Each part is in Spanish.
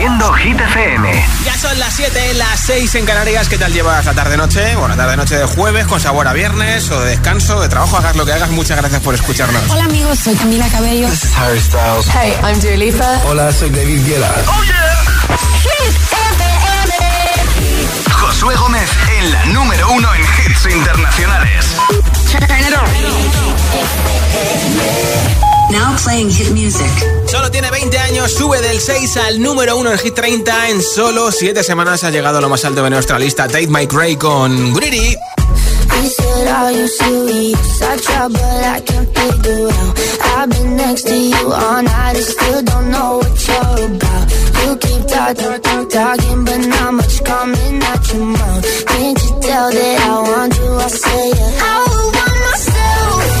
haciendo Hit FM. Ya son las 7, las 6 en Canarias. ¿Qué tal llevas la tarde-noche? Bueno, tarde-noche de jueves con sabor a viernes o de descanso, de trabajo. Hagas lo que hagas. Muchas gracias por escucharnos. Hola, amigos. Soy Camila Cabello. This is Harry Styles. Hey, I'm Dua Lipa. Hola, soy David Guetta. ¡Oh, yeah! Hit FM. Josué Gómez en la número uno en hits internacionales. Now playing hit music. Solo tiene 20 años, sube del 6 al número 1 en Hit 30. En solo 7 semanas ha llegado a lo más alto de nuestra lista. Tate Mike Ray con Greedy. He said, Are you serious? I try, but I can't figure out. I've been next to you all night and still don't know what you're about. You keep talking, talk, talking, but not much coming out your mouth. Can't you tell that I want you? I say, yeah. I want myself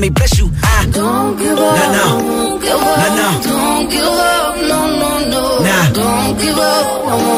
May bless you. I don't give up, no, no, don't give up, no, no. don't give up, no, no, no. Nah. Don't give up,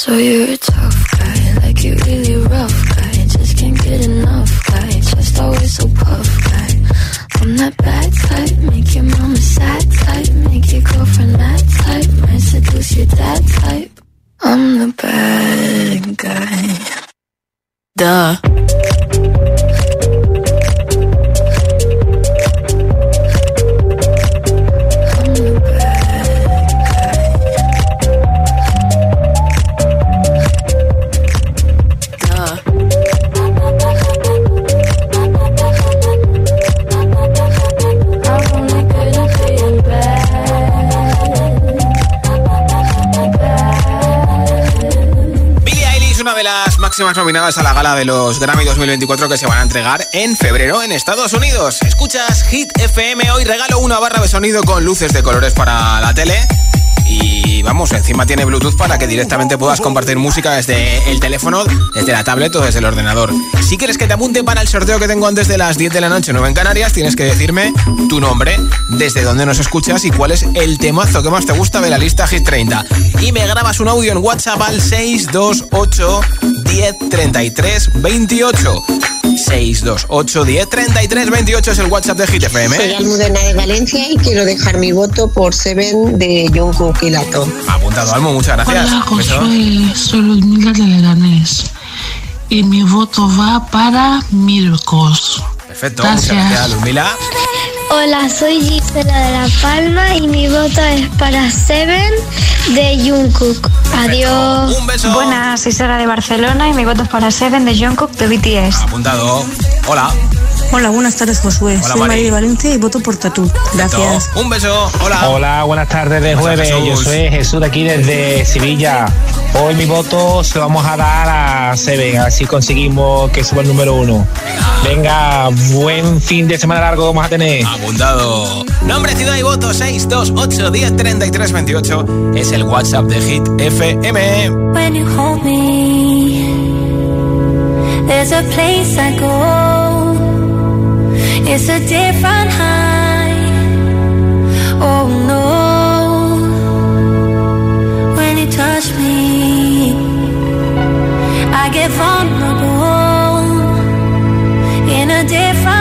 So you're gala de los Grammy 2024 que se van a entregar en febrero en Estados Unidos. Escuchas Hit FM, hoy regalo una barra de sonido con luces de colores para la tele. Y vamos, encima tiene Bluetooth para que directamente puedas compartir música desde el teléfono, desde la tablet o desde el ordenador. Si quieres que te apunte para el sorteo que tengo antes de las 10 de la noche, 9 en Canarias, tienes que decirme tu nombre, desde dónde nos escuchas y cuál es el temazo que más te gusta de la lista Hit 30. Y me grabas un audio en WhatsApp al 628 10 33 28. 628 10 33 28 es el WhatsApp de Hit FM. Soy Almudena de Valencia y quiero dejar mi voto por Seven de Jungkook y Lato. Apuntado, Almo, muchas gracias. Hola. Josué, soy Ludmila de Leganés. Y mi voto va para Mircos. Perfecto, Gracias. muchas gracias, Ludmila. Hola, soy Gisela de La Palma y mi voto es para Seven de Jungkook. Adiós. Un beso. Buenas, soy Sara de Barcelona y mi voto es para Seven de Jungkook de BTS. Apuntado. Hola. Hola, buenas tardes, Josué. Soy María de Valencia y voto por Tatú. Gracias. Un beso. Hola. Hola, buenas tardes de jueves. Yo soy Jesús de aquí desde Sevilla. Hoy mi voto se lo vamos a dar a Seven, a si conseguimos que suba el número uno. Venga, buen fin de semana largo vamos a tener. Abundado. Nombre, ciudad y voto 628 10 33 28 es el WhatsApp de Hit FM. When you hold me, there's a place I go. It's a different high. Oh no, when you touch me, I get vulnerable in a different.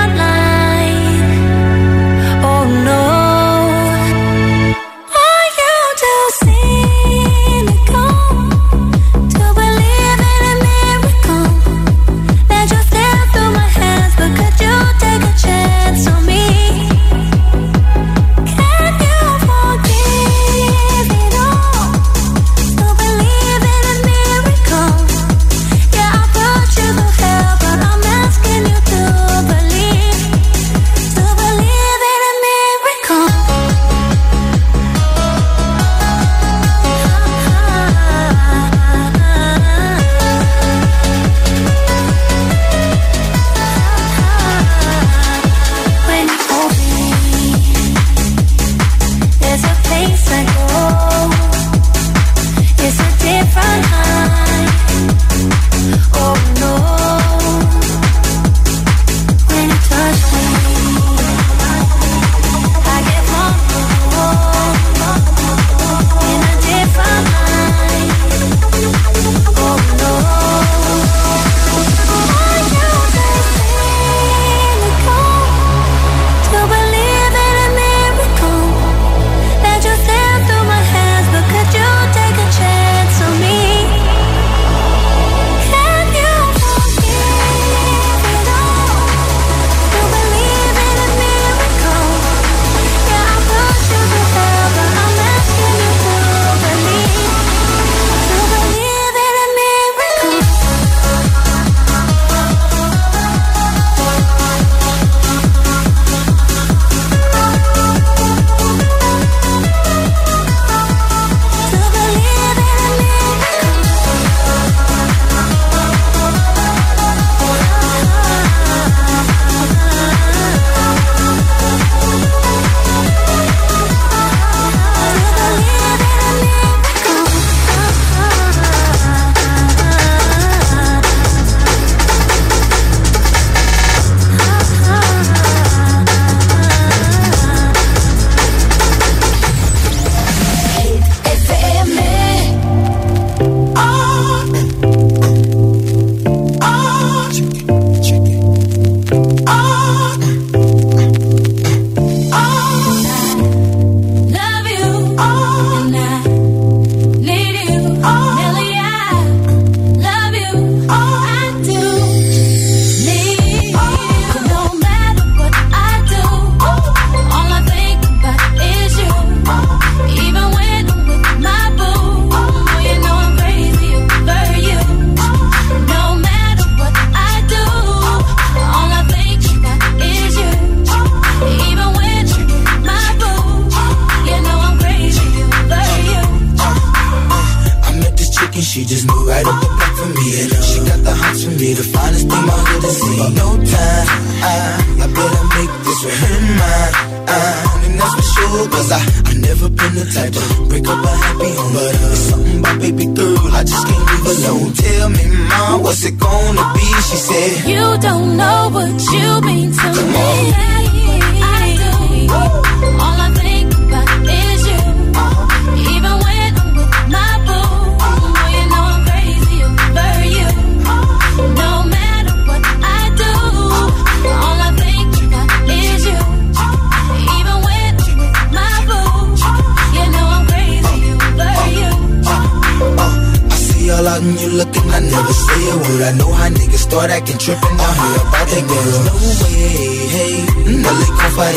tripping out here about that girl. No way, hey. No lick on fire,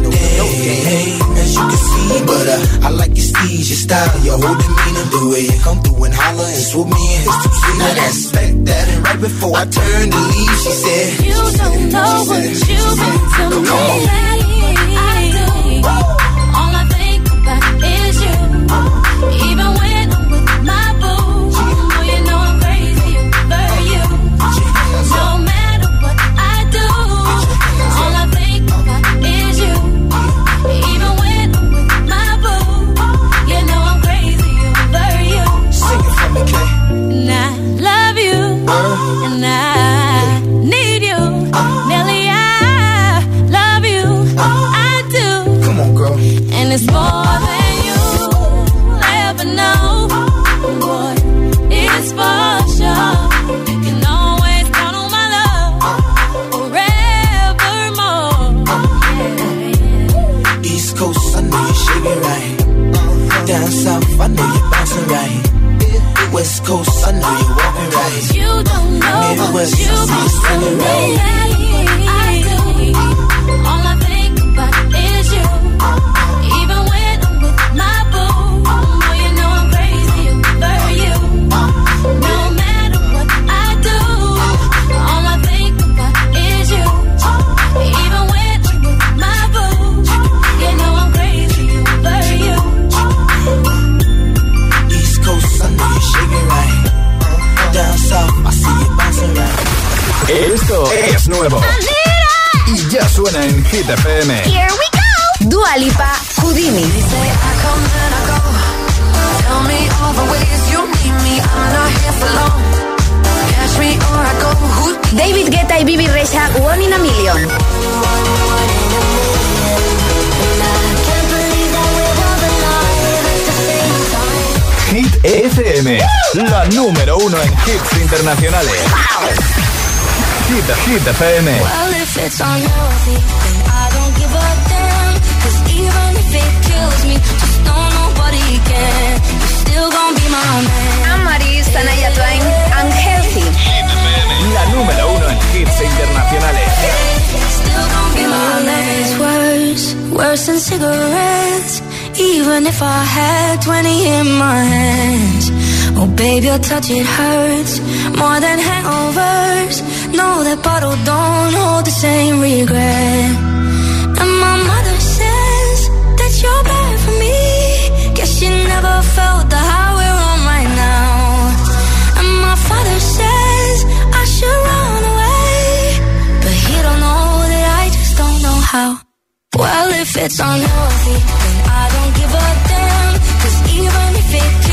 no day, hey. As you can see, but uh, I like your steeze, your style, your whole demeanor. The way you come through and holler and swoop me in his two-seater. I respect that, that. And right before I turned to leave, she said, You don't know what you've been to me. Know Midwest, what you I see you número uno en hits internacionales. Hit, Hit FM. Well, if it's unhealthy, then I don't give a damn. Cause even if it kills me, just know nobody can. You're still gonna be my man. Anne-Marie, Sanaya Twain, Unhealthy. La número uno en hits internacionales. Still gonna be my man. It's worse, worse than cigarettes. Even if I had 20 in my hands. Oh, baby, your touch, it hurts more than hangovers. No, that bottle don't hold the same regret. And my mother says that you're bad for me. Guess she never felt the high we're on right now. And my father says I should run away. But he don't know that I just don't know how. Well, if it's unhealthy, then I don't give a damn. Cause even if it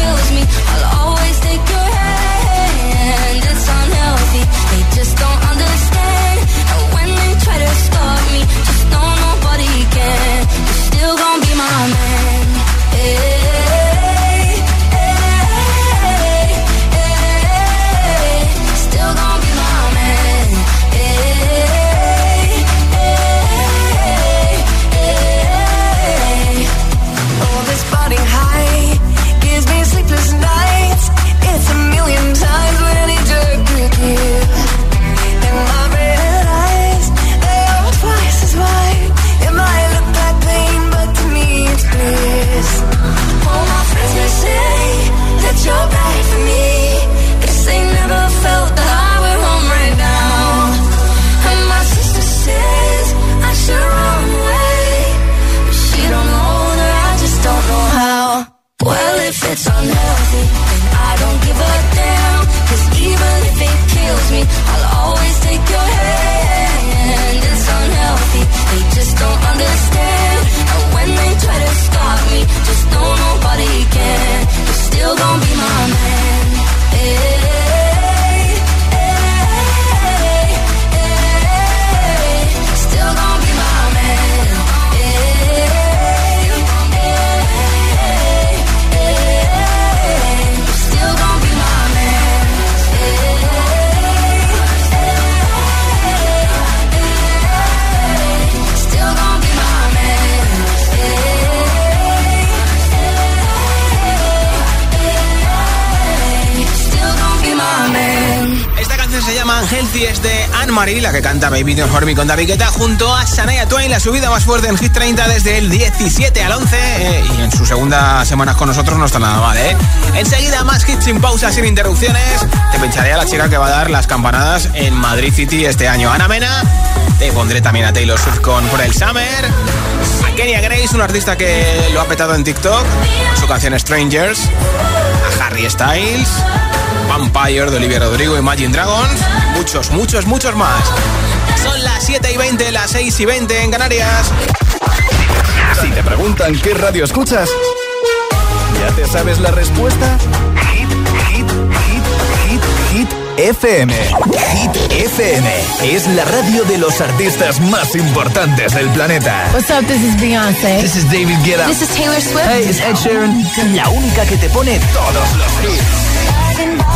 Anne-Marie, la que canta Baby Don't Hurt con David Guetta, junto a Shania Twain, la subida más fuerte en Hit 30 desde el 17 al 11, eh, y en su segunda semana con nosotros no está nada mal, ¿eh? Enseguida más hits sin pausas, sin interrupciones, te pincharé a la chica que va a dar las campanadas en Madrid City este año. Ana Mena, te pondré también a Taylor Swift con For el Summer, a Kenya Grace, un artista que lo ha petado en TikTok, su canción Strangers, a Harry Styles, Vampire de Olivia Rodrigo, Imagine Dragons, muchos, muchos, muchos más. Son las 7 y 20, las 6 y 20 en Canarias. Si te preguntan qué radio escuchas, ¿ya te sabes la respuesta? Hit, hit, hit, hit, hit FM. Hit FM es la radio de los artistas más importantes del planeta. What's up? This is Beyonce. This is David Guetta. This is Taylor Swift. Hey, it's Ed Sheeran. La única que te pone todos los hits.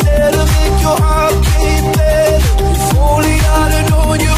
Said to make your heart beat better. If only I'd known you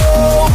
Oh.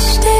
stay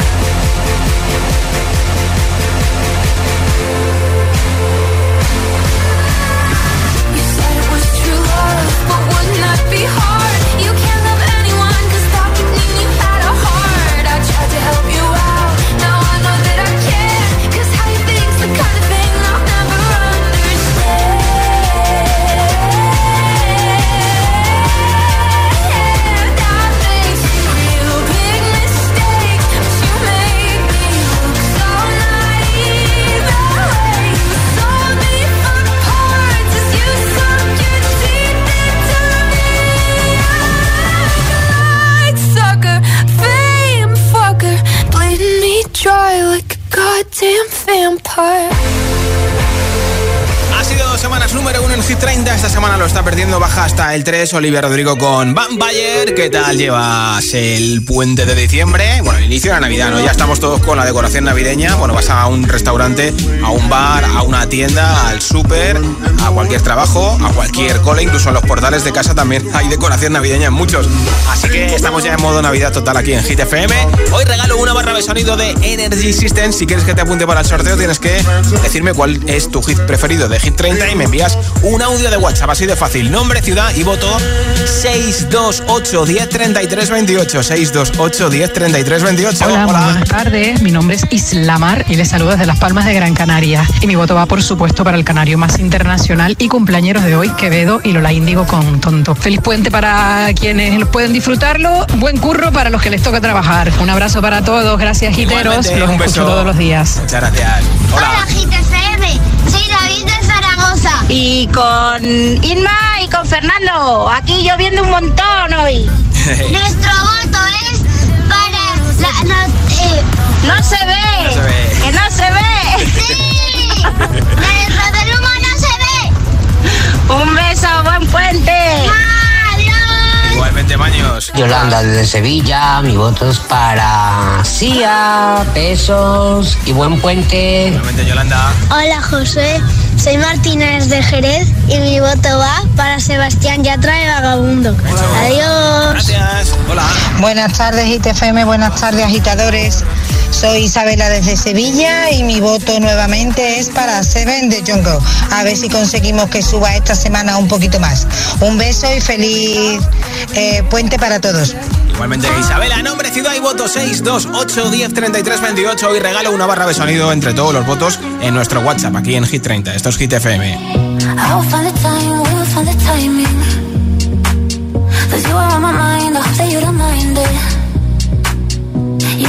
El 3. Olivia Rodrigo con Vampire. ¿Qué tal llevas el puente de diciembre? Bueno, inicio la Navidad, ¿no? Ya estamos todos con la decoración navideña. Bueno, vas a un restaurante, a un bar, a una tienda, al súper, a cualquier trabajo, a cualquier cole, incluso en los portales de casa también hay decoración navideña en muchos. Así que estamos ya en modo Navidad total aquí en Hit FM. Hoy regalo una barra de sonido de Energy System. Si quieres que te apunte para el sorteo, tienes que decirme cuál es tu hit preferido de Hit 30 y me envías un audio de WhatsApp así de fácil. Nombre, ciudad y voto 628 10 33 28. 628 10 33 28. Hola, buenas tardes. Mi nombre es Islamar y les saludo desde Las Palmas de Gran Canaria. Y mi voto va, por supuesto, para el canario más internacional y cumpleaños de hoy, Quevedo y Lola Índigo con Tonto. Feliz puente para quienes pueden disfrutarlo. Buen curro para los que les toca trabajar. Un abrazo para todos. Gracias, giteros. Igualmente, Los un escucho todos los días. Muchas gracias. Hola. GTFM, soy David de Zaragoza. Y con Inma y con Fernando, aquí lloviendo un montón hoy. Nuestro voto es para la, no, eh, no se ve. No se ve. Que no se ve. Sí. La del humo no se ve. Un beso, buen puente. Adiós. Igualmente, Maños. Yolanda desde Sevilla, mi voto es para Sia, Pesos y Buen Puente. Igualmente, Yolanda. Hola José, soy Martínez de Jerez y mi voto va para Sebastián Yatra de Vagabundo. Adiós. Gracias. Hola. Buenas tardes, ITFM, buenas tardes, agitadores. Soy Isabela desde Sevilla y mi voto nuevamente es para Seven de Jungle. A ver si conseguimos que suba esta semana un poquito más. Un beso y feliz eh, puente para todos. Igualmente, Isabela, nombre, ciudad y voto 628 10 33 28. Y regalo una barra de sonido entre todos los votos en nuestro WhatsApp aquí en Hit 30. Esto es Hit FM. I will find the time, we will find the timing. Cause you are on my mind, I hope that you don't mind it.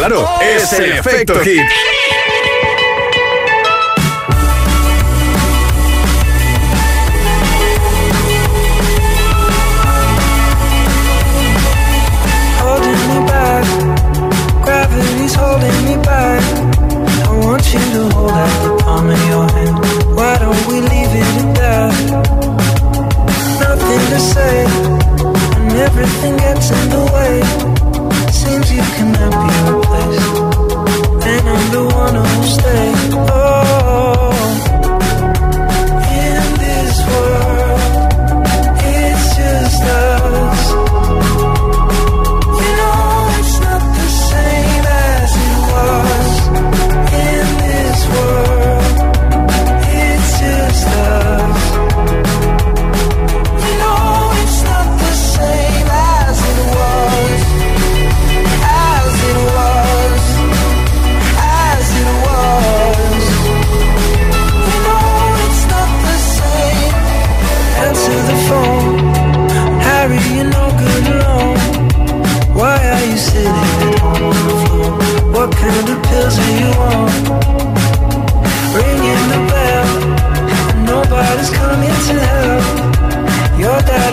claro, es el efecto hit. holding me back. I want you to hold out the palm of your hand. Why don't we leave it at that? Nothing to say, and everything gets in the way. things you cannot be replaced.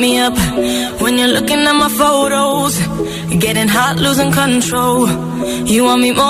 me up when you're looking at my photos. Getting hot, losing control. You want me more?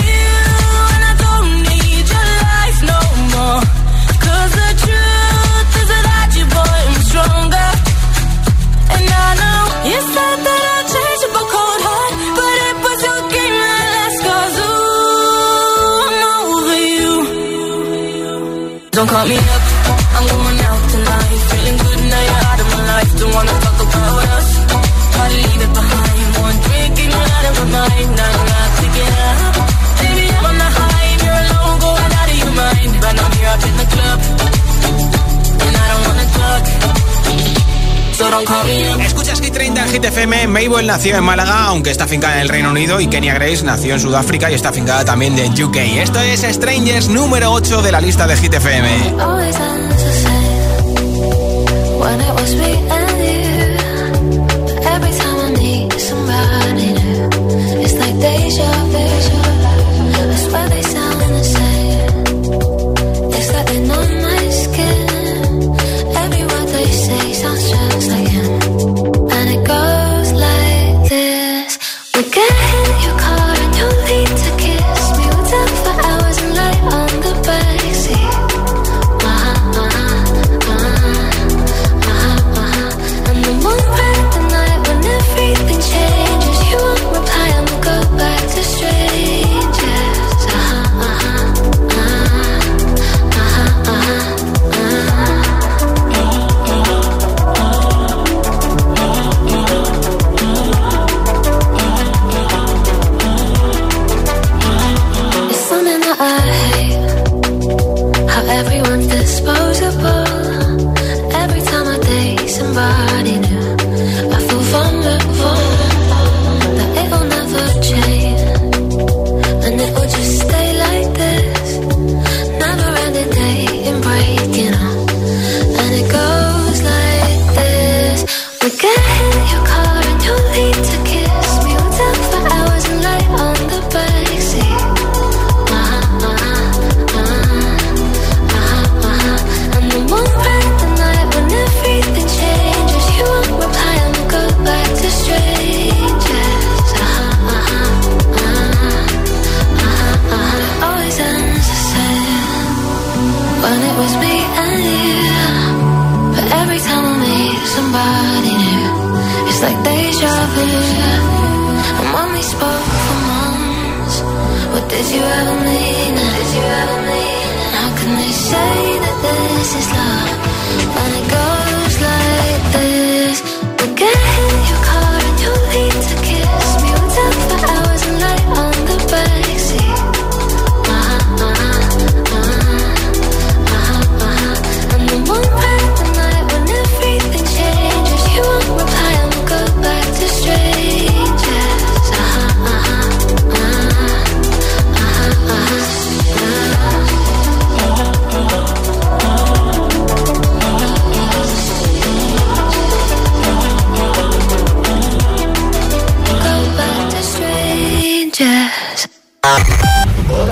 call me up. I'm going out tonight. Feeling good now you're out of my life. Don't wanna talk about us. Try to leave it behind. One drink and you're out of my mind. Now Escuchas Hit 30 en Hit FM. Mabel nació en Málaga, aunque está fincada en el Reino Unido. Y Kenya Grace nació en Sudáfrica y está fincada también en UK. Esto es Strangers número 8 de la lista de Hit FM.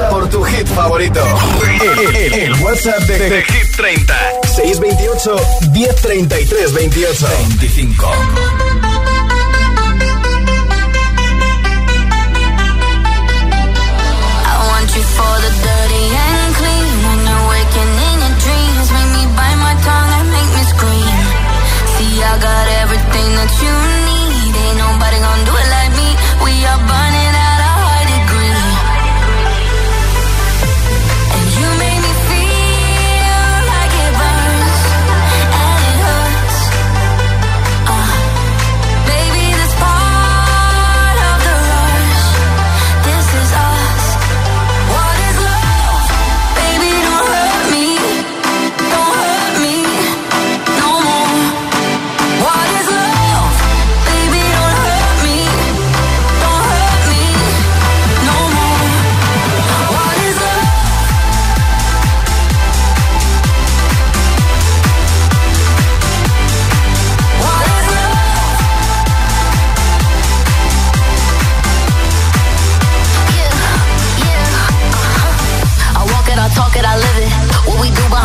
Por tu hit favorito. El, el, el, WhatsApp de, de, de, Hit 30. 628 1033 28 25. I want you for the dirty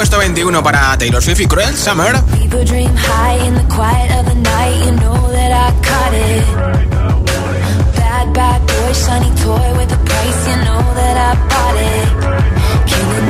puesto 21 para Taylor Swift y Cruel Summer. Bad, boy, shiny toy with a price, you know that I bought it.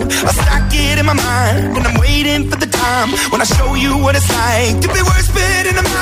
I stack it in my mind, and I'm waiting for the time when I show you what it's like to be worse fit in a mind.